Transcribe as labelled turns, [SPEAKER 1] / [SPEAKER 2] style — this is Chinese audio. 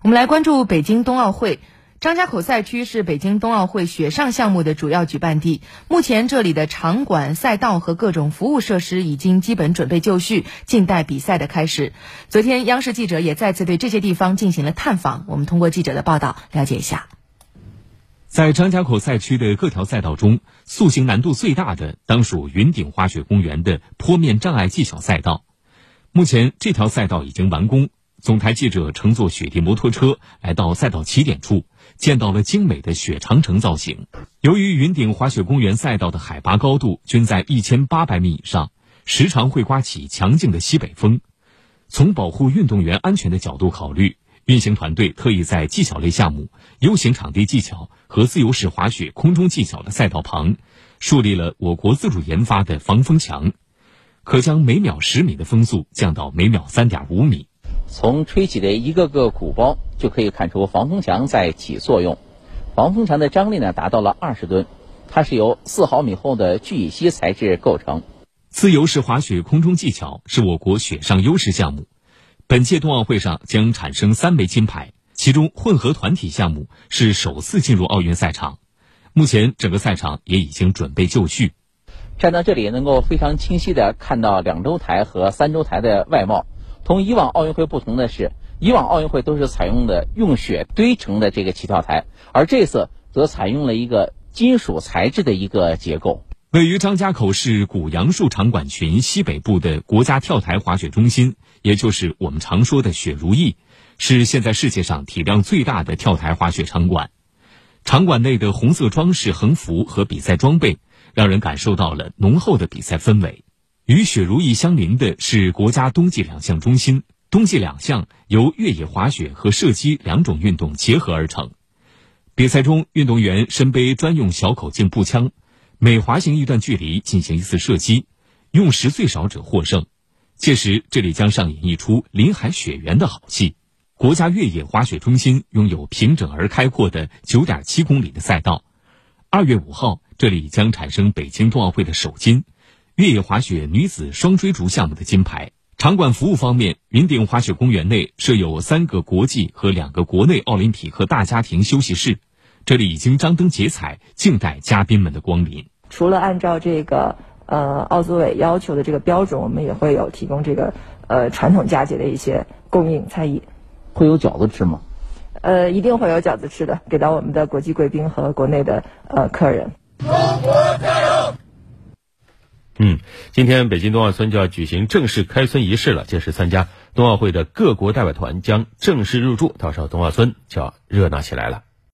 [SPEAKER 1] 我们来关注北京冬奥会。张家口赛区是北京冬奥会雪上项目的主要举办地，目前这里的场馆、赛道和各种服务设施已经基本准备就绪，静待比赛的开始。昨天，央视记者也再次对这些地方进行了探访，我们通过记者的报道了解一下。
[SPEAKER 2] 在张家口赛区的各条赛道中，塑形难度最大的当属云顶滑雪公园的坡面障碍技巧赛道。目前，这条赛道已经完工。总台记者乘坐雪地摩托车来到赛道起点处，见到了精美的雪长城造型。由于云顶滑雪公园赛道的海拔高度均在一千八百米以上，时常会刮起强劲的西北风。从保护运动员安全的角度考虑，运行团队特意在技巧类项目、U 型场地技巧和自由式滑雪空中技巧的赛道旁，树立了我国自主研发的防风墙，可将每秒十米的风速降到每秒三点五米。
[SPEAKER 3] 从吹起的一个个鼓包就可以看出防风墙在起作用。防风墙的张力呢达到了二十吨，它是由四毫米厚的聚乙烯材质构成。
[SPEAKER 2] 自由式滑雪空中技巧是我国雪上优势项目，本届冬奥会上将产生三枚金牌，其中混合团体项目是首次进入奥运赛场。目前整个赛场也已经准备就绪。
[SPEAKER 3] 站到这里，能够非常清晰地看到两周台和三周台的外貌。同以往奥运会不同的是，以往奥运会都是采用的用雪堆成的这个起跳台，而这次则采用了一个金属材质的一个结构。
[SPEAKER 2] 位于张家口市古杨树场馆群西北部的国家跳台滑雪中心，也就是我们常说的“雪如意”，是现在世界上体量最大的跳台滑雪场馆。场馆内的红色装饰横幅和比赛装备，让人感受到了浓厚的比赛氛围。与雪如意相邻的是国家冬季两项中心。冬季两项由越野滑雪和射击两种运动结合而成。比赛中，运动员身背专用小口径步枪，每滑行一段距离进行一次射击，用时最少者获胜。届时，这里将上演一出林海雪原的好戏。国家越野滑雪中心拥有平整而开阔的九点七公里的赛道。二月五号，这里将产生北京冬奥会的首金。越野滑雪女子双追逐项目的金牌。场馆服务方面，云顶滑雪公园内设有三个国际和两个国内奥林匹克大家庭休息室，这里已经张灯结彩，静待嘉宾们的光临。
[SPEAKER 4] 除了按照这个呃奥组委要求的这个标准，我们也会有提供这个呃传统佳节的一些供应餐饮。
[SPEAKER 3] 会有饺子吃吗？
[SPEAKER 4] 呃，一定会有饺子吃的，给到我们的国际贵宾和国内的呃客人。中国！
[SPEAKER 5] 嗯，今天北京冬奥村就要举行正式开村仪式了。届时参加冬奥会的各国代表团将正式入驻，到时候冬奥村就要热闹起来了。